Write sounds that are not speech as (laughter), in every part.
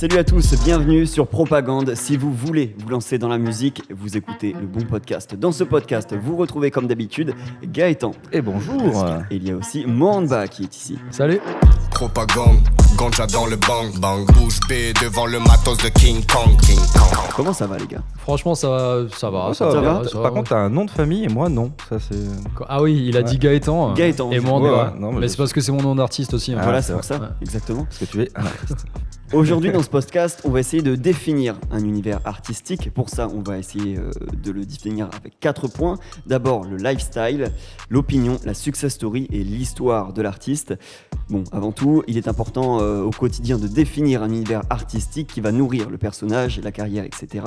Salut à tous, bienvenue sur Propagande. Si vous voulez vous lancer dans la musique, vous écoutez le bon podcast. Dans ce podcast, vous retrouvez comme d'habitude Gaëtan. Et bonjour. Et il y a aussi Mohanba qui est ici. Salut. Propagande, ganja dans le bang bang, bouge B devant le matos de King Kong, King Kong. Comment ça va les gars? Franchement, ça va. Ça va, ça, ça va. va, ça va, Par ouais. contre, t'as un nom de famille et moi non. Ça c'est. Ah oui, il a dit Gaëtan. Gaëtan, Et moi, non, mais mais je- c'est parce que c'est mon nom d'artiste aussi. hein. Ah, Voilà, c'est c'est pour ça, Ouais. exactement. Parce que tu es un artiste. Aujourd'hui, dans ce podcast, on va essayer de définir un univers artistique. Pour ça, on va essayer euh, de le définir avec quatre points. D'abord, le lifestyle, l'opinion, la success story et l'histoire de l'artiste. Bon, avant tout, il est important euh, au quotidien de définir un univers artistique qui va nourrir le personnage, la carrière, etc.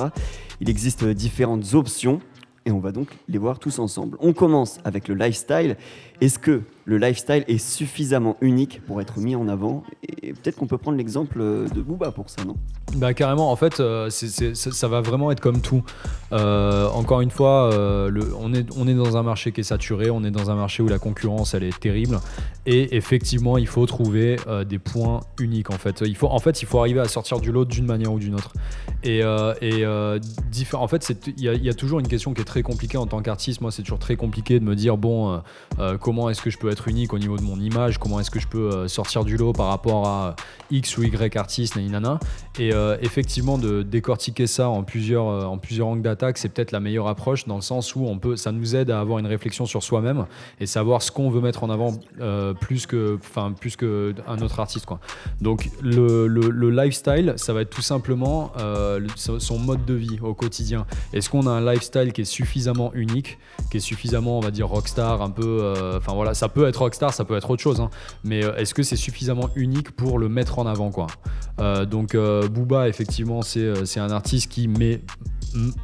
Il existe euh, différentes options. Et on va donc les voir tous ensemble. On commence avec le lifestyle. Est-ce que le lifestyle est suffisamment unique pour être mis en avant Et peut-être qu'on peut prendre l'exemple euh, de Booba pour ça, non? Bah carrément, en fait, euh, ça va vraiment être comme tout. Euh, encore une fois, on, est, on est dans un marché qui est saturé, on est dans un marché où la concurrence, elle est terrible. Et effectivement, il faut trouver euh, des points uniques, en fait. Il faut, en fait, il faut arriver à sortir du lot d'une manière ou d'une autre. Et, euh, et euh, en fait, il y, a- toujours une question qui est très compliquée en tant qu'artiste. Moi, c'est toujours très compliqué de me dire, bon, euh, comment est-ce que je peux être unique au niveau de mon image? Comment est-ce que je peux sortir du lot par rapport à X ou Y artiste, nana? Et effectivement, de décortiquer ça en plusieurs, en plusieurs angles d'attaque, c'est peut-être la meilleure approche dans le sens où on peut, ça nous aide à avoir une réflexion sur soi-même et savoir ce qu'on veut mettre en avant plus que, enfin, plus que un autre artiste, quoi. Donc le, le- le lifestyle, ça va être tout simplement euh, son mode de vie au quotidien. Est-ce qu'on a un lifestyle qui est suffisamment unique, qui est suffisamment, on va dire, rockstar, un peu, euh, enfin voilà, ça peut être rockstar, ça peut être autre chose, hein, mais euh, est-ce que c'est suffisamment unique pour le mettre en avant, quoi? Donc Booba, effectivement, c'est un artiste qui met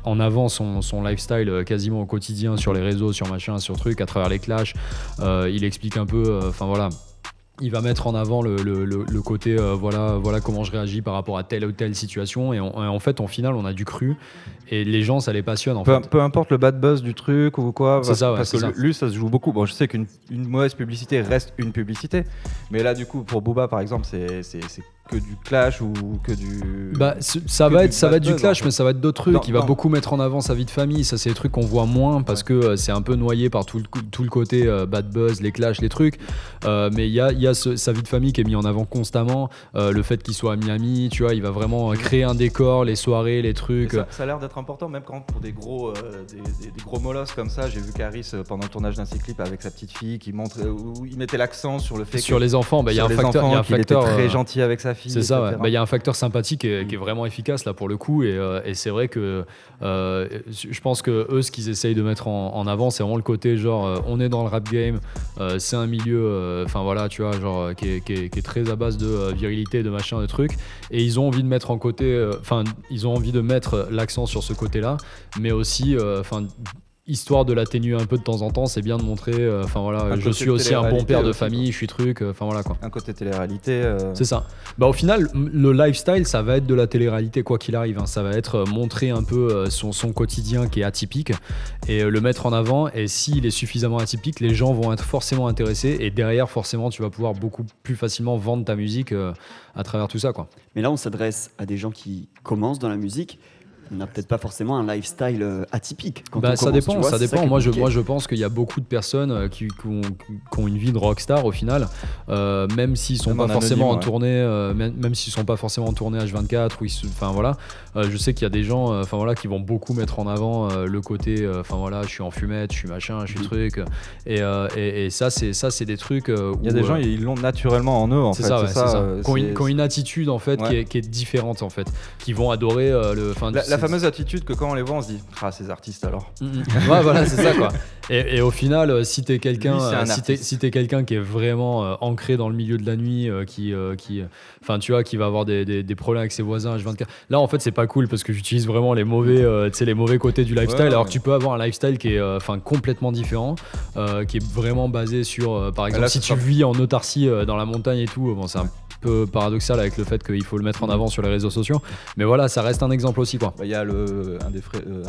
en avant son, son lifestyle quasiment au quotidien sur les réseaux, sur machin, sur truc, à travers les clashs. Il explique un peu, enfin voilà. Il va mettre en avant le, le- le- le côté euh, voilà, voilà comment je réagis par rapport à telle ou telle situation. Et, on- et en fait, en final, on a du cru. Et les gens, ça les passionne en Peu, fait. peu importe le bad buzz du truc ou quoi. C'est ça, ouais, parce que ça. lui, ça se joue beaucoup. Bon, je sais qu'une une mauvaise publicité reste une publicité. Mais là, du coup, pour Booba, par exemple, c'est que du clash ou que du. Bah, ça va être, ça va être du clash, mais ça va être d'autres trucs. Non, il va non. beaucoup mettre en avant sa vie de famille. Ça, c'est des trucs qu'on voit moins parce que euh, c'est un peu noyé par tout le, tout le côté euh, bad buzz, les clashs, les trucs. Euh, mais il y a, y a ce- sa vie de famille qui est mis en avant constamment. Le fait qu'il soit à Miami, tu vois, il va vraiment euh, créer un décor, les soirées, les trucs. Ça, ça a l'air d'être important, même quand pour des gros, des, des- des gros molosses comme ça. J'ai vu Caris pendant le tournage d'un de ses clips avec sa petite fille qui montre où il mettait l'accent sur le fait Sur que, les enfants, bah, il y a un facteur. il y a enfants, un était très gentil avec sa fille. C'est ça, ouais. Bah, il y a un facteur sympathique qui est, qui est vraiment efficace là pour le coup, et, euh, et c'est vrai que euh, je pense que eux, ce qu'ils essayent de mettre en, en avant, c'est vraiment le côté genre euh, on est dans le rap game, c'est un milieu, enfin voilà, tu vois, genre qui est, qui est- qui est très à base de virilité, de machin, de trucs, et ils ont envie de mettre en côté, enfin ils ont envie de mettre l'accent sur ce côté-là, mais aussi, enfin. Histoire de l'atténuer un peu de temps en temps, c'est bien de montrer, euh, enfin voilà, Un je suis aussi un bon père de famille, quoi. je suis truc, euh, enfin voilà quoi. Un côté télé-réalité. euh, C'est ça. Bah, au final, le lifestyle, ça va être de la télé-réalité quoi qu'il arrive. hein. Ça va être montrer un peu son, son quotidien qui est atypique et le mettre en avant. Et s'il est suffisamment atypique, les gens vont être forcément intéressés. Et derrière, forcément, tu vas pouvoir beaucoup plus facilement vendre ta musique euh, à travers tout ça. Quoi. Mais là, on s'adresse à des gens qui commencent dans la musique. On n'a peut-être pas forcément un lifestyle euh, atypique. Quand Bah, on ça commence, dépend, vois, ça dépend. est moi, je, moi, je pense qu'il y a beaucoup de personnes euh, qui, qui ont, qui ont une vie de rockstar au final, euh, même s'ils sont Même pas en forcément en anonyme, ouais. tournée, euh, même, même s'ils sont pas forcément en tournée H24 ou enfin voilà. Euh, je sais qu'il y a des gens, enfin voilà, qui vont beaucoup mettre en avant euh, le côté, euh, enfin voilà, je suis en fumette, je suis machin, je suis Mhm. truc, et, euh, et, et ça, c'est ça, c'est des trucs. Il y a des euh, gens, ils l'ont naturellement en eux, en c'est fait. ça, ouais, c'est ça. euh, Qui ont une- ont attitude en fait qui, est, qui est différente en fait, qui vont adorer euh, le. La, fameuse attitude que quand on les voit, on se dit Ah, ces artistes alors. Mhm. (laughs) ouais, voilà, c'est ça quoi. Et, et au final, euh, si t'es quelqu'un, euh, si t'es si t'es quelqu'un qui est vraiment euh, ancré dans le milieu de la nuit, euh, qui, euh, qui, enfin, tu vois, qui va avoir des, des- des problèmes avec ses voisins H24. Là, en fait, c'est pas cool parce que j'utilise vraiment les mauvais, euh, les mauvais côtés du lifestyle. Ouais, alors ouais. que tu peux avoir un lifestyle qui est, euh, enfin, complètement différent, euh, qui est vraiment basé sur, euh, par exemple, là, si tu vis en autarcie euh, dans la montagne et tout, bon, c'est un peu paradoxal avec le fait qu'il faut le mettre en avant sur les réseaux sociaux. Mais voilà, ça reste un exemple aussi, quoi. Bah, Il y a le, un des frères, euh,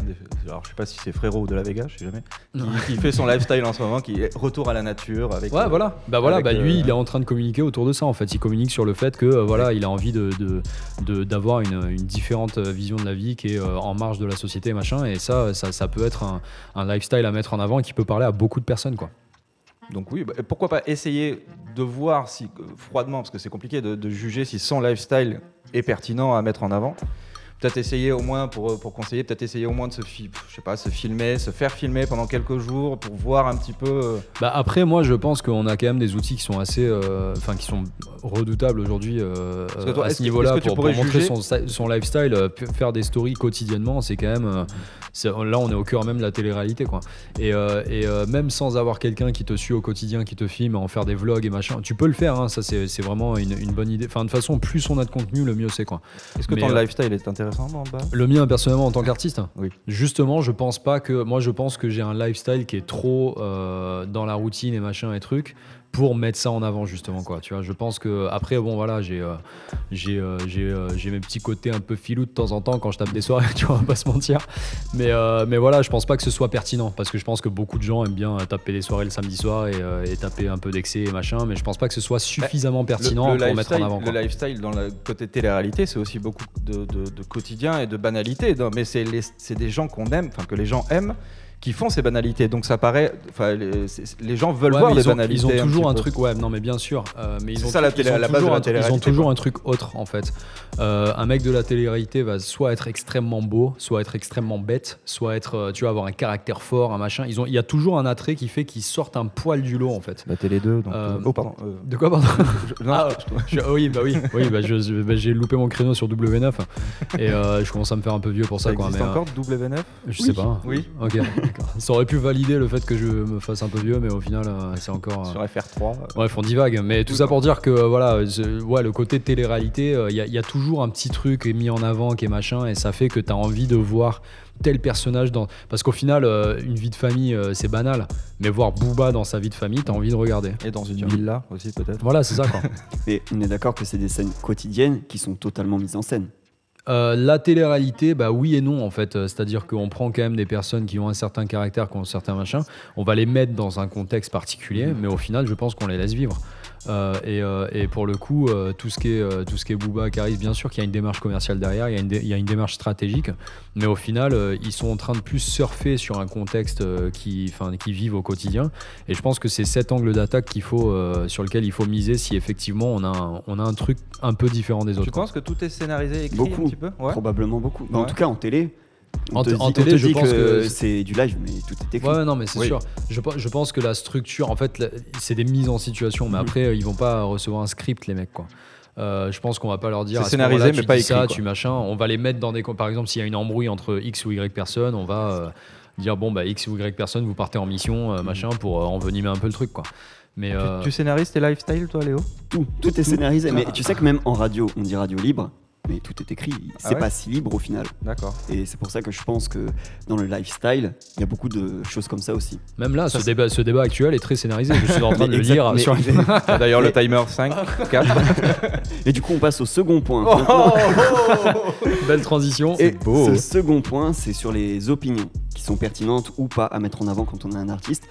alors je sais pas si c'est frérot de la Vega, je sais jamais, qui, qui fait son lifestyle en ce moment, qui est retour à la nature avec. Ouais, euh, voilà. Bah voilà, bah lui, euh, il est en train de communiquer autour de ça en fait. Il communique sur le fait que euh, voilà, il a envie de d'avoir une, une différente euh, vision de la vie qui est euh, en marge de la société machin. Et ça, ça, ça peut être un, un lifestyle à mettre en avant et qui peut parler à beaucoup de personnes quoi. Donc oui, bah, pourquoi pas essayer de voir si euh, froidement, parce que c'est compliqué de, de juger si son lifestyle est pertinent à mettre en avant. Peut-être essayer au moins pour, pour conseiller, peut-être essayer au moins de se, fi- je sais pas, se filmer, se faire filmer pendant quelques jours pour voir un petit peu. euh, Bah après, moi, je pense qu'on a quand même des outils qui sont assez, euh, enfin, qui sont redoutables aujourd'hui euh, Parce que toi, à ce niveau-là pour, pour pourrais montrer juger son, son lifestyle, euh, faire des stories quotidiennement, c'est quand même, euh, c'est- là, on est au cœur même de la télé-réalité, quoi. Et, euh, et euh, même sans avoir quelqu'un qui te suit au quotidien, qui te filme, en faire des vlogs et machin, tu peux le faire. hein, ça, c'est c'est vraiment une, une bonne idée. Enfin, de toute façon, plus on a de contenu, le mieux c'est, quoi. Est-ce que Mais, ton euh, lifestyle est intéressant le bas Le mien, personnellement, en tant qu'artiste Oui. Justement, je pense pas que. Moi, je pense que j'ai un lifestyle qui est trop euh, dans la routine et machin et trucs pour mettre ça en avant, justement, quoi. Tu vois, je pense que. Après, bon, voilà, j'ai euh, j'ai euh, j'ai euh, j'ai mes petits côtés un peu filous de temps en temps quand je tape des soirées, (laughs) tu vois, on va pas se mentir. Mais, mais voilà, je pense pas que ce soit pertinent parce que je pense que beaucoup de gens aiment bien taper des soirées le samedi soir et, et taper un peu d'excès et machin, mais je pense pas que ce soit suffisamment pertinent le, le pour mettre en avant. Le lifestyle dans le côté télé-réalité, c'est aussi beaucoup de, de- de quotidien et de banalité. Non, mais c'est les- c'est des gens qu'on aime, enfin que les gens aiment, qui font ces banalités. Donc ça paraît, enfin les, gens veulent Ouais, voir les ont, banalités. ils ont toujours petit un truc, ouais, non mais bien sûr, euh, mais ils C'est ont, ça, la ils télé- ont la base toujours de la un- Ils ont toujours quoi. un truc autre en fait. Euh, un mec de la télé-réalité va soit être extrêmement beau, soit être extrêmement bête, soit être, euh, tu vois, avoir un caractère fort, un machin. Ils ont, il y a toujours un attrait qui fait qu'ils sortent un poil du lot en fait. La télé 2. Donc, Euh, oh pardon. euh, De quoi pardon je- non, Ah, je- Je- oui, bah oui, oui, bah bah, j'ai loupé mon créneau sur W9 et euh, je commence à me faire un peu vieux pour ça, ça quoi. existe mais, encore W9 je sais pas. Oui. Ok. Ça aurait pu valider le fait que je me fasse un peu vieux, mais au final, euh, c'est encore. euh, sur FR3. Bref, on divague, mais tout ça pour dire que voilà, ouais, le côté télé-réalité, euh, il y, a- il y a toujours un petit truc qui est mis en avant, qui est machin, et ça fait que tu as envie de voir tel personnage dans. Parce qu'au final, euh, une vie de famille, euh, c'est banal, mais voir Booba dans sa vie de famille, tu as envie de regarder. Et dans une villa aussi peut-être. Voilà, c'est ça quoi. (laughs) Mais on est d'accord que c'est des scènes quotidiennes qui sont totalement mises en scène. Euh, la télé-réalité, bah oui et non en fait. Euh, C'est-à-dire qu'on prend quand même des personnes qui ont un certain caractère, qui ont un certain machin, on va les mettre dans un contexte particulier, mais au final, je pense qu'on les laisse vivre. Euh, et, euh, et pour le coup, euh, tout ce qui est euh, tout ce qui est Booba, Caris, bien sûr qu'il y a une démarche commerciale derrière, il y a une, dé- il y a une démarche stratégique, mais au final, euh, ils sont en train de plus surfer sur un contexte euh, qui, enfin, qui vivent au quotidien. Et je pense que c'est cet angle d'attaque qu'il faut, euh, sur lequel il faut miser si effectivement on a un, on a un truc un peu différent des autres. Tu penses que tout est scénarisé, écrit Beaucoup. un petit peu? Ouais. Probablement beaucoup. Mais En tout cas, en télé, En te en télé, je pense que, que- c'est du live, mais tout est écrit. Ouais, non, mais c'est Oui. sûr. Je, pe- je pense que la structure, en fait, c'est des mises en situation, mais Mhm. après, euh, ils vont pas recevoir un script, les mecs, quoi. Euh, je pense qu'on va pas leur dire. C'est ce scénarisé, mais tu pas dis écrit, Ça, quoi. tu machin. On va les mettre dans des. Par exemple, s'il y a une embrouille entre X ou Y personnes, on va euh, dire bon, bah, X ou Y personnes, vous partez en mission, euh, machin, pour euh, envenimer un peu le truc, quoi. Mais. Tu- euh, Tu, scénarises tes lifestyles, toi, Léo? Tout, tout est scénarisé. Mais tu sais que même en radio, on dit radio libre, mais tout est écrit. C'est Ah ouais pas si libre au final. D'accord. Et c'est pour ça que je pense que dans le lifestyle, il y a beaucoup de choses comme ça aussi. Même là, ce débat, ce débat actuel est très scénarisé. Je suis en train de (laughs) le lire mais- (laughs) sur. D'ailleurs, le timer 5, 4. (laughs) Et du coup, on passe au second point. Oh, Maintenant- Belle transition. Et beau. ce second point, c'est sur les opinions qui sont pertinentes ou pas à mettre en avant quand on est un artiste.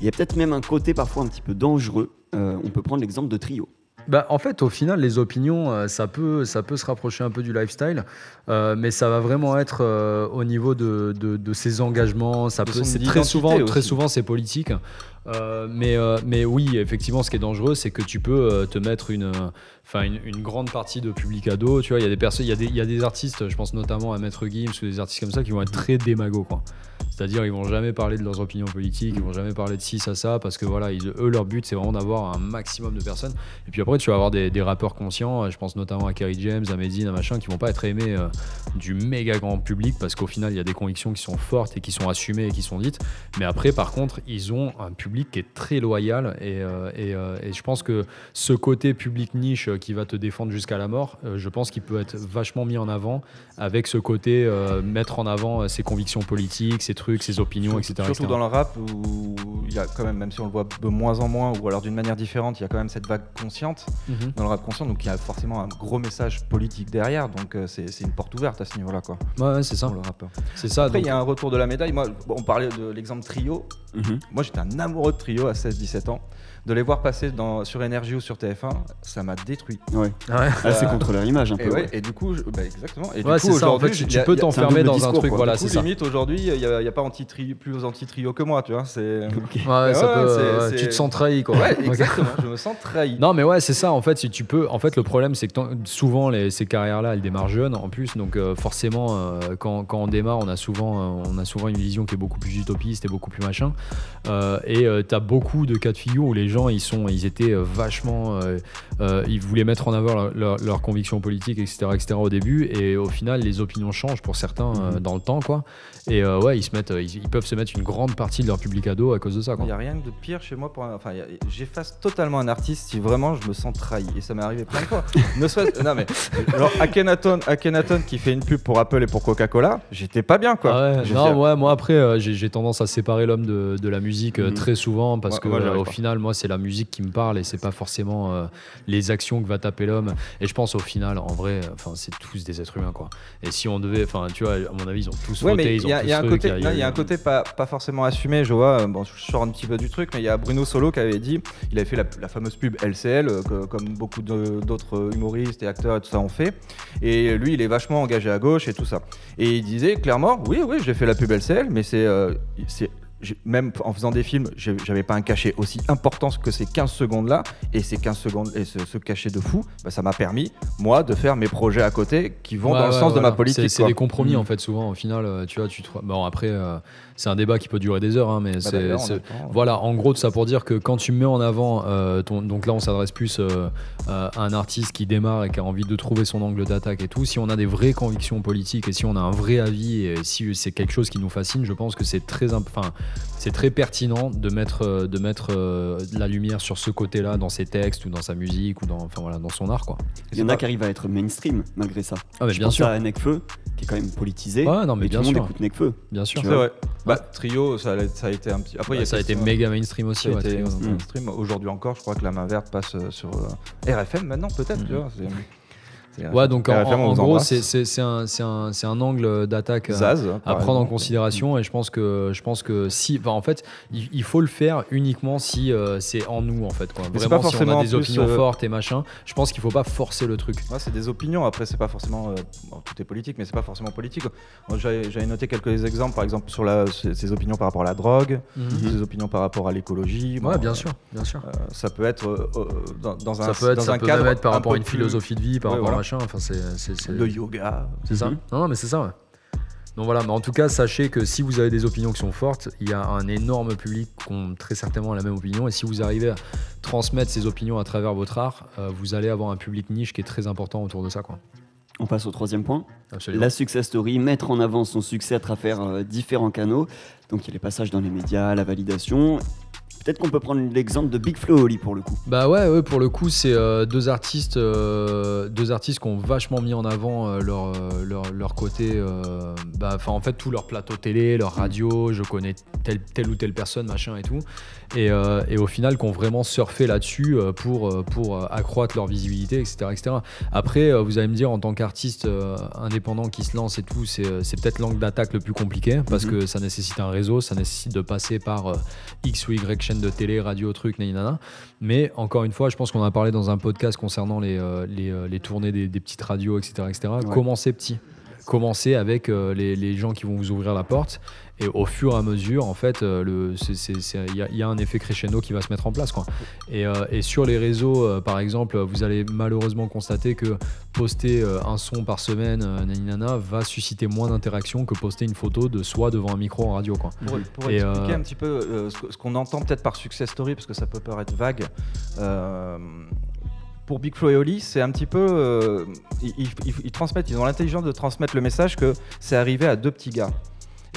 Il y a peut-être même un côté parfois un petit peu dangereux. Euh, on peut prendre l'exemple de Trio. Bah, en fait, au final, les opinions, euh, ça peut, ça peut se rapprocher un peu du lifestyle, euh, mais ça va vraiment être euh, au niveau de, de, de ses engagements. Ça De peut, c'est très souvent, très aussi. souvent, c'est politique. Euh, mais, mais oui, effectivement, ce qui est dangereux, c'est que tu peux te mettre une, enfin, une, une grande partie de public à dos. Tu vois, il y a des personnes, il y a des, il y a des artistes, je pense notamment à Maître Gims ou des artistes comme ça, qui vont être très démagos, quoi. C'est-à-dire, ils vont jamais parler de leurs opinions politiques, ils vont jamais parler de ci, ça, ça, parce que voilà, ils- eux, leur but, c'est vraiment d'avoir un maximum de personnes. Et puis après, tu vas avoir des, rappeurs conscients, euh, je pense notamment à Kerry James, à Medine, à machin, qui vont pas être aimés euh, du méga grand public, parce qu'au final, il y a des convictions qui sont fortes et qui sont assumées et qui sont dites. Mais après, par contre, ils ont un public qui est très loyal, et, euh, et, et je pense que ce côté public niche qui va te défendre jusqu'à la mort, je pense qu'il peut être vachement mis en avant avec ce côté mettre en avant ses convictions politiques, ses trucs trucs, ses opinions, etc. Surtout etc. dans le rap où il y a quand même, même si on le voit de moins en moins ou alors d'une manière différente, il y a quand même cette vague consciente Mhm. dans le rap conscient, donc il y a forcément un gros message politique derrière, donc euh, c'est une porte ouverte à ce niveau-là, quoi, Ouais, ouais, c'est ça. pour le rappeur. C'est ça. Après, il donc- y a un retour de la médaille. Moi, on parlait de l'exemple trio. Mhm. Moi, j'étais un amoureux de trio à 16-17 ans. De les voir passer dans, sur Énergie ou sur TF1, ça m'a détruit. Ouais. Ouais. Ah, c'est contre leur image un Et, peu. ouais, ouais. et du coup, je- bah, exactement. Et du coup, ça. En aujourd'hui, fait, tu, peux t'enfermer dans un truc. quoi. Voilà, c'est ça. limite aujourd'hui, il n'y a, il y a pas anti-tri- plus anti-trio que moi, tu vois. C'est. (laughs) Ouais, ça peut, tu te sens trahi, quoi. Ouais, exactement. je me (laughs) sens trahi. Non, mais ouais, c'est ça. En fait, si tu peux. En fait, le problème, c'est que souvent les, ces carrières-là, elles démarrent jeunes en plus. Donc, euh, forcément, euh, quand, quand on démarre, on a souvent, euh, on a souvent une vision qui est beaucoup plus utopiste et beaucoup plus machin. Euh, et tu t'as beaucoup de cas de figure où les gens, ils sont, ils étaient euh, vachement, euh, euh, ils voulaient mettre en avant leur- leur- leurs convictions politiques, etc., etc. Au début, et au final, les opinions changent pour certains Mhm. dans le temps, quoi. Et ouais, ils se mettent, ils, ils peuvent se mettre une grande partie de leur public ado à cause de ça, Il n'y a rien de pire chez moi pour un- Enfin, j'efface totalement un artiste si vraiment je me sens trahi. Et ça m'est arrivé plein de fois. (laughs) ne serait non, mais genre Akhenaton, Akhenaton qui fait une pub pour Apple et pour Coca-Cola, j'étais pas bien quoi. Ah ouais, non, fait- ouais, moi après, j'ai tendance à séparer l'homme de, de la musique Mhm. très souvent parce que moi, au pas. final, moi, c'est la musique qui me parle et c'est pas forcément euh, les actions que va taper l'homme. Et je pense au final, en vrai, euh, enfin, c'est tous des êtres humains, quoi. Et si on devait, enfin, tu vois, à mon avis, ils ont tous Ouais, voté, mais ils y a, ont il y a tous un côté, il y a un côté pas, pas forcément assumé, je vois. euh, Bon, je sors un petit peu du truc, mais il y a Bruno Solo qui avait dit, il avait fait la, la fameuse pub LCL, que- comme beaucoup d'autres humoristes et acteurs et tout ça ont fait. Et lui, il est vachement engagé à gauche et tout ça. Et il disait clairement, oui, oui, j'ai fait la pub LCL, mais c'est, euh, c'est même en faisant des films, j'avais pas un cachet aussi important que ces 15 secondes là, et ces 15 secondes et ce, ce cachet de fou, bah, ça m'a permis moi de faire mes projets à côté qui vont Ouais, dans le sens de ma politique. C'est- des compromis Mhm. en fait souvent. Au final, euh, tu vois, tu te... bon après, euh, c'est un débat qui peut durer des heures, hein, mais Bah, c'est on c'est- attend. Voilà, en gros, tout ça pour dire que quand tu mets en avant, euh, ton, donc là on s'adresse plus euh, à un artiste qui démarre et qui a envie de trouver son angle d'attaque et tout, si on a des vraies convictions politiques et si on a un vrai avis et si c'est quelque chose qui nous fascine, je pense que c'est très, imp- enfin, c'est très pertinent de mettre, euh, de mettre euh, la lumière sur ce côté-là dans ses textes ou dans sa musique ou dans, enfin, voilà, dans son art. Quoi. Il y en a qui arrivent à être mainstream malgré ça. Ah, mais Je bien pense sûr. à Nekfeu, qui est quand même politisé. Ouais, non, mais et bien tout le monde sûr. écoute Nekfeu. Bien sûr. C'est vrai. Bah, trio, ça, a- ça a été un petit. Après, il y Ouais, ça a été méga mainstream aussi. ouais, Trio. mainstream. Aujourd'hui encore, je crois que la main verte passe euh, sur euh, RFM maintenant, peut-être. tu vois, c'est- c'est Ouais, donc en, en vous gros, c'est- un, un, un angle d'attaque. euh, à prendre en considération et je pense que je pense que si enfin, en fait il, il faut le faire uniquement si euh, c'est en nous en fait quoi. Vraiment pas si on forcément a des en opinions euh, fortes et machin je pense qu'il faut pas forcer le truc Ouais, c'est des opinions. Après, c'est pas forcément. euh, bon, tout est politique, mais c'est pas forcément politique. J'avais noté quelques exemples, par exemple, sur la, ses, opinions par rapport à la drogue, ses opinions par rapport à l'écologie. ouais bien sûr bien sûr ça peut être dans, dans un, ça peut être dans ça un peut cadre même être par rapport à une philosophie de vie par rapport à machin enfin c'est c'est c'est- de yoga. c'est ça Mhm. non non mais c'est ça ouais. donc voilà, mais en tout cas, sachez que si vous avez des opinions qui sont fortes, il y a un énorme public qui ont très certainement la même opinion. Et si vous arrivez à transmettre ces opinions à travers votre art, euh, vous allez avoir un public niche qui est très important autour de ça. Quoi. On passe au troisième point. Absolument. La success story, mettre en avant son succès à travers euh, différents canaux. Donc il y a les passages dans les médias, la validation. Peut-être qu'on peut prendre l'exemple de Big Flo Oli pour le coup. Bah ouais, ouais, pour le coup, c'est euh, deux artistes, euh, deux artistes qui ont vachement mis en avant euh, leur, leur, leur côté, bah, enfin en fait tout leur plateau télé, leur radio, je connais telle, telle ou telle personne, machin et tout, et, et au final qui ont vraiment surfé là-dessus pour, pour accroître leur visibilité, etc., etc. Après, vous allez me dire en tant qu'artiste indépendant qui se lance et tout, c'est c'est peut-être l'angle d'attaque le plus compliqué parce Mhm. que ça nécessite un réseau, ça nécessite de passer par X ou Y chaîne de télé, radio, truc, nanana. Mais encore une fois, je pense qu'on a parlé dans un podcast concernant les, euh, les, euh, les tournées des, des petites radios, etc. etc. Ouais. Commencez petit. Commencez avec euh, les, les gens qui vont vous ouvrir la porte. Et au fur et à mesure, en fait, euh, il y, a- il y a un effet crescendo qui va se mettre en place. Quoi. Et, euh, et sur les réseaux, euh, par exemple, vous allez malheureusement constater que poster un son par semaine, naninana, va susciter moins d'interaction que poster une photo de soi devant un micro en radio. Quoi. Pour, pour Et, expliquer un petit peu ce qu'on entend peut-être par success story, parce que ça peut paraître vague. pour Big Flo et Oli, c'est un petit peu. euh, ils, ils- ils transmettent, ils ont l'intelligence de transmettre le message que c'est arrivé à deux petits gars.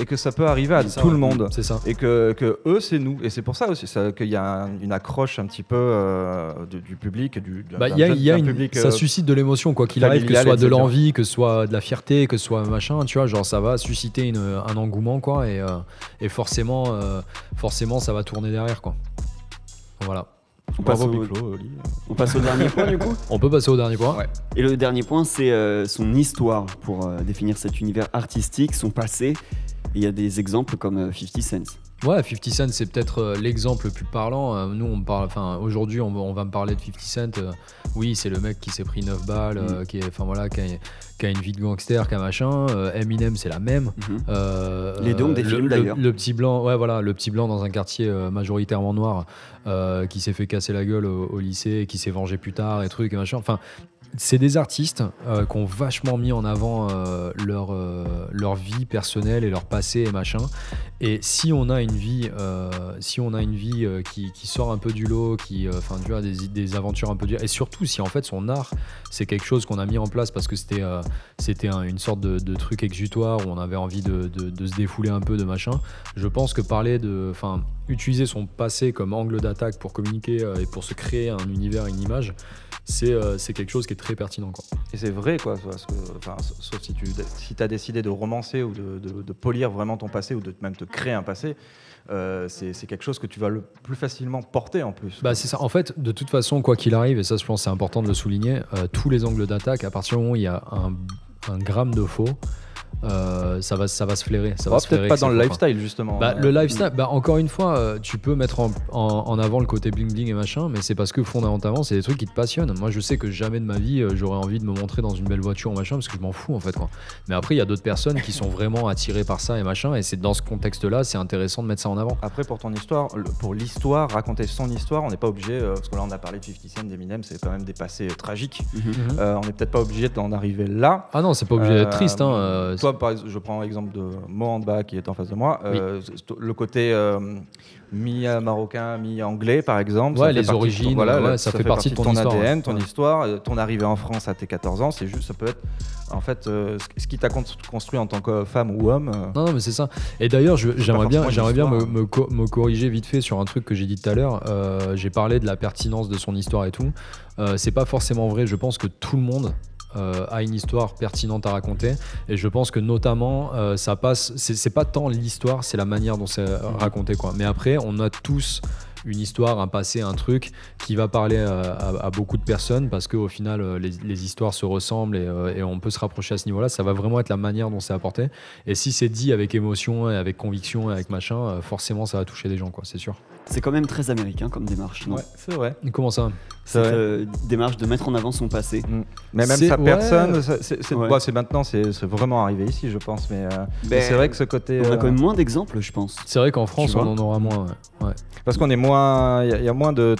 Et que ça peut arriver à ça, tout ouais. le monde. C'est ça. Et que, que eux, c'est nous. Et c'est pour ça aussi qu'il y a un- une accroche un petit peu euh, du, du public. et Du, Bah, d'un il y a, jeune- il y a d'un une- public, ça euh, suscite de l'émotion, quoi qu'il arrive, que ce soit de l'envie, que ce soit de la fierté, que ce soit machin, tu vois, genre ça va susciter une- un engouement, quoi, et, euh, et forcément, euh, forcément, ça va tourner derrière, quoi. Voilà. On passe, Bravo au, Biclo, Oli. on passe au dernier point du coup (laughs) On peut passer au dernier point. Ouais. Et le dernier point, c'est euh, son histoire pour euh, définir cet univers artistique, son passé. Il y a des exemples comme euh, 50 Cent. Ouais, 50 Cent, c'est peut-être euh, l'exemple le plus parlant. Euh, nous, on parle, enfin, aujourd'hui, on, va- on va me parler de 50 Cent. Euh, oui, c'est le mec qui s'est pris 9 balles, euh, qui, est, enfin voilà, qui a, qui a une vie de gangster, qui a machin. Euh, Eminem, c'est la même. Mhm. Euh, Les deux ont des films, le- d'ailleurs. Le, petit blanc, ouais, voilà, le petit blanc dans un quartier euh, majoritairement noir, euh, qui s'est fait casser la gueule au, au lycée, et qui s'est vengé plus tard et trucs et machin. Enfin, c'est des artistes euh, qui ont vachement mis en avant euh, leur, euh, leur vie personnelle et leur passé et machin. Et si on a une vie, si on a une vie qui, sort un peu du lot, qui, enfin, tu des, aventures un peu dures, et surtout si en fait son art, c'est quelque chose qu'on a mis en place parce que c'était, c'était un- une sorte de, truc exutoire où on avait envie de, de- de se défouler un peu de machin. Je pense que parler de, enfin, utiliser son passé comme angle d'attaque pour communiquer et pour se créer un univers, une image, c'est, euh, c'est quelque chose qui est très pertinent, quoi. Et c'est vrai, quoi. Parce que, sauf si tu si as décidé de romancer ou de, de- de polir vraiment ton passé ou de même te créer un passé, euh, c'est quelque chose que tu vas le plus facilement porter en plus. Bah c'est ça. En fait, de toute façon, quoi qu'il arrive, et ça je pense c'est important de le souligner, euh, tous les angles d'attaque, à partir du moment où il y a un, un gramme de faux, euh, ça, va, ça va se flairer. Ça Oh, va se flairer Peut-être pas dans le lifestyle, justement. Bah, Euh, le lifestyle, bah, encore une fois, euh, tu peux mettre en, en- en avant le côté bling bling et machin, mais c'est parce que fondamentalement, c'est des trucs qui te passionnent. Moi, je sais que jamais de ma vie, euh, j'aurais envie de me montrer dans une belle voiture ou machin, parce que je m'en fous en fait. Quoi. Mais après, il y a d'autres personnes qui sont vraiment attirées par ça et machin, et c'est dans ce contexte-là, c'est intéressant de mettre ça en avant. Après, pour ton histoire, pour l'histoire, raconter son histoire, on n'est pas obligé, euh, parce que là, on a parlé de 50 Cent, d'Eminem, c'est quand même des passés euh, tragiques. Mhm. Euh, on n'est peut-être pas obligé d'en arriver là. Ah non, c'est pas obligé d'être triste. Hein, euh, par exemple, je prends l'exemple de Mohamba qui est en face de moi. Euh, Le côté euh, mi-marocain, mi-anglais, par exemple. Ouais, ça les ton- origines, voilà, ouais, le- ça fait partie de ton histoire, ADN, ton histoire, euh, ton arrivée en France à tes 14 ans. C'est juste, ça peut être, en fait, ce- qui t'a con- construit en tant que femme ou homme. Non, non, mais c'est ça. Et d'ailleurs, j'aimerais bien, j'aimerais bien me, l'histoire. me co- me corriger vite fait sur un truc que j'ai dit tout à l'heure. Euh, j'ai parlé de la pertinence de son histoire et tout. Euh, c'est pas forcément vrai. Je pense que tout le monde euh, a une histoire pertinente à raconter. Et je pense que notamment, euh, ça passe. C'est pas tant l'histoire, c'est la manière dont c'est euh, raconté, quoi. Mais après, on a tous une histoire, un passé, un truc qui va parler euh, à, à beaucoup de personnes parce qu'au final, euh, les, les histoires se ressemblent et, euh, et on peut se rapprocher à ce niveau-là. Ça va vraiment être la manière dont c'est apporté. Et si c'est dit avec émotion et avec conviction et avec machin, euh, forcément, ça va toucher des gens, quoi, c'est sûr. C'est quand même très américain comme démarche, non? Ouais, c'est vrai. Comment ça? Cette vrai. euh, démarche de mettre en avant son passé. Mm. Mais même sa ouais. personne, c'est Ouais. maintenant, c'est vraiment arrivé ici, je pense. Mais, euh, mais Ben, c'est vrai que ce côté. On a euh, quand même moins d'exemples, je pense. C'est vrai qu'en France, on en aura moins. ouais. Ouais. Parce qu'on est moins. Il y, a- il y a moins de,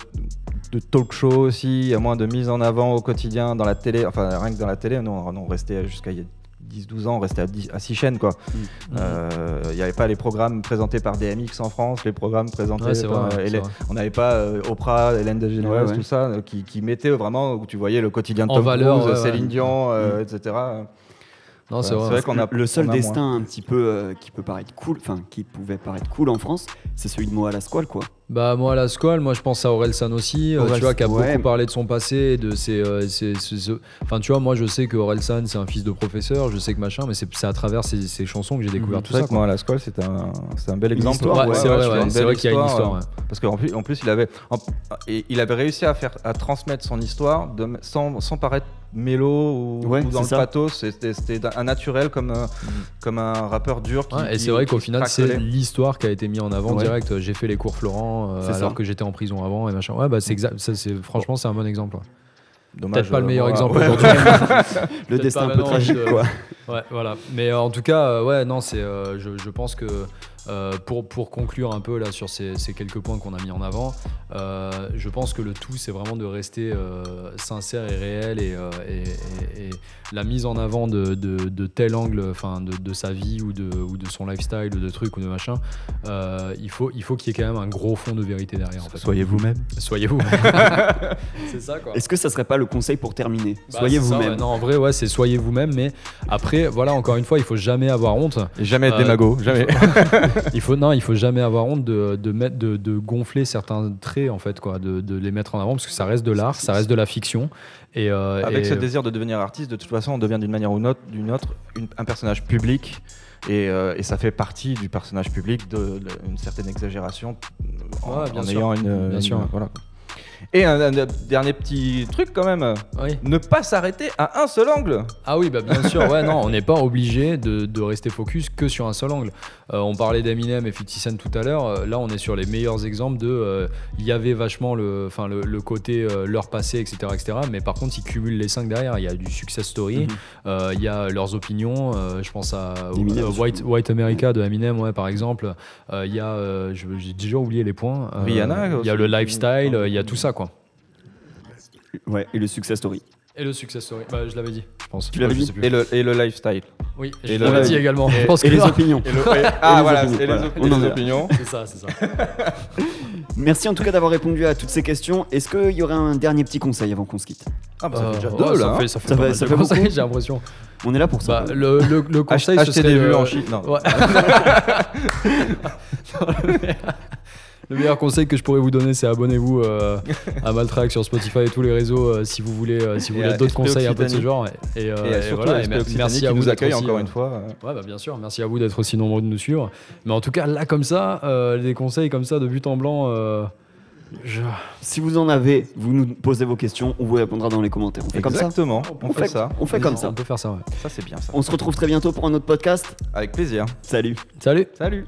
de talk show aussi, il y a moins de mise en avant au quotidien dans la télé. Enfin, rien que dans la télé, nous, on, on restait jusqu'à il y a 10-12 ans, on restait à, 10 à 6 chaînes. quoi. Mm. Euh, Il n'y avait pas les programmes présentés par DMX en France, les programmes présentés Ouais, par. vrai, les- vrai. on n'avait pas euh, Oprah, Hélène DeGeneres, Ouais, ouais. tout ça, euh, qui, qui mettaient vraiment où tu voyais le quotidien de En Tom valeur, Cruise. Céline Dion, euh, Mm. etc. Non, c'est vrai. qu'on a le seul a destin un petit peu euh, qui peut paraître cool, enfin qui pouvait paraître cool en France, c'est celui de Moa la Squale, quoi. Bah moi à la Squale, moi je pense à Orelsan aussi, euh, tu vois, qui a ouais. beaucoup parlé de son passé, de ses, euh, ses- ses- ses- Enfin tu vois, moi je sais que Orelsan c'est un fils de professeur, je sais que machin, mais c'est c'est à travers ses, ses chansons que j'ai découvert Mhm. tout C'est ça. moi, à la Squale, c'était un, c'est un bel exemple. c'est vrai, c'est qu'il y a une histoire. euh, ouais. Parce qu'en plus, en plus, il avait, en- il avait réussi à faire, à transmettre son histoire de, sans, sans paraître mélo ou, Ouais, ou dans c'est le ça. pathos. C'était, un naturel comme, euh, comme un rappeur dur. Qui, et c'est vrai qu'au final, c'est l'histoire qui a été mise en avant direct. J'ai fait les cours Florent euh, C'est alors ça. que j'étais en prison avant et machin. Ouais, bah c'est exact. Ça, c'est franchement, c'est un bon exemple. ouais. Dommage, Peut-être pas le meilleur voilà. exemple Ouais. aujourd'hui. (laughs) Le destin un peu tragique, je- quoi. Ouais, voilà. Mais euh, en tout cas, euh, ouais, non, c'est. euh, je, je pense que euh, pour, pour conclure un peu là sur ces, ces quelques points qu'on a mis en avant, euh, je pense que le tout c'est vraiment de rester euh, sincère et réel et, euh, et- et- et la mise en avant de, de- de tel angle, enfin de, de sa vie ou de, ou de son lifestyle ou de trucs ou de machin, euh, il faut il faut qu'il y ait quand même un gros fond de vérité derrière. En fait. Soyez vous-même. Soyez vous. (laughs) c'est ça quoi. Est-ce que ça serait pas le conseil pour terminer? Bah, Soyez vous-même. ouais. Non, en vrai, ouais, c'est soyez vous-même, mais après, voilà, encore une fois, il faut jamais avoir honte. Et jamais être Euh, démago, jamais. (laughs) Il faut non, il faut jamais avoir honte de, de mettre, de, de gonfler certains traits en fait, quoi, de, de les mettre en avant parce que ça reste de l'art, ça reste de la fiction. Et, euh, Avec et- ce désir de devenir artiste, de toute façon, on devient d'une manière ou d'une autre, d'une une- un personnage public. Et, euh, et ça fait partie du personnage public de, de- une certaine exagération euh, en, Ouais, bien en sûr. ayant une, Bien une- sûr. voilà. Et un, un dernier petit truc quand même, Oui. ne pas s'arrêter à un seul angle. Ah oui, bah bien sûr, ouais, non, on n'est pas obligé de, de rester focus que sur un seul angle. Euh, on parlait d'Eminem et 50 Cent tout à l'heure, euh, là on est sur les meilleurs exemples de. euh, Il y avait vachement le, enfin, le, le côté euh, leur passé, etc., etc. Mais par contre, ils cumulent les cinq derrière. Il y a du success story, Mhm. euh, il y a leurs opinions. euh, je pense à euh. White, White America de Eminem, ouais, par exemple. Euh, Il y a, euh, j'ai déjà oublié les points. Euh, Rihanna Il y a le lifestyle, euh, il y a tout ça, quoi. Ouais, et le success story. Et le success story, bah, je l'avais dit, je pense. Tu l'avais dit sais plus. Et le, et le lifestyle. Oui, et je l'avais dit également. Je pense Et que les là- opinions. Et le- ah les voilà, opinions, et les, voilà. op- On les opinions. C'est ça, c'est ça. (laughs) Merci en tout cas d'avoir répondu à toutes ces questions. Est-ce qu'il y aurait un dernier petit conseil avant qu'on se quitte? Ah bah ça fait déjà Euh, deux ouais, là. Ça hein. fait, ça fait Ça pas fait- ça conseils, j'ai l'impression. On est là pour ça. Bah, le, le, le conseil, Acheter des de- vues en Chine. Non. (laughs) Le, meilleur, le meilleur conseil que je pourrais vous donner, c'est abonnez-vous euh, (laughs) à Maltrack sur Spotify et tous les réseaux euh, si vous voulez, euh, si vous voulez d'autres conseils un peu de ce genre. Et, et, euh, Et et surtout voilà, et merci qui à vous nous d'être accueille aussi, encore euh, une fois. Ouais, bah, bien sûr. Merci à vous d'être aussi nombreux de nous suivre. Mais en tout cas, là, comme ça, euh, des conseils comme ça de but en blanc. euh, je- Si vous en avez, vous nous posez vos questions, on vous répondra dans les commentaires. On fait comme ça Exactement, on, On fait, fait- ça. On fait comme ça. On peut faire ça, ouais. Ça c'est bien ça. On se retrouve très bientôt pour un autre podcast. Avec plaisir. Salut Salut Salut.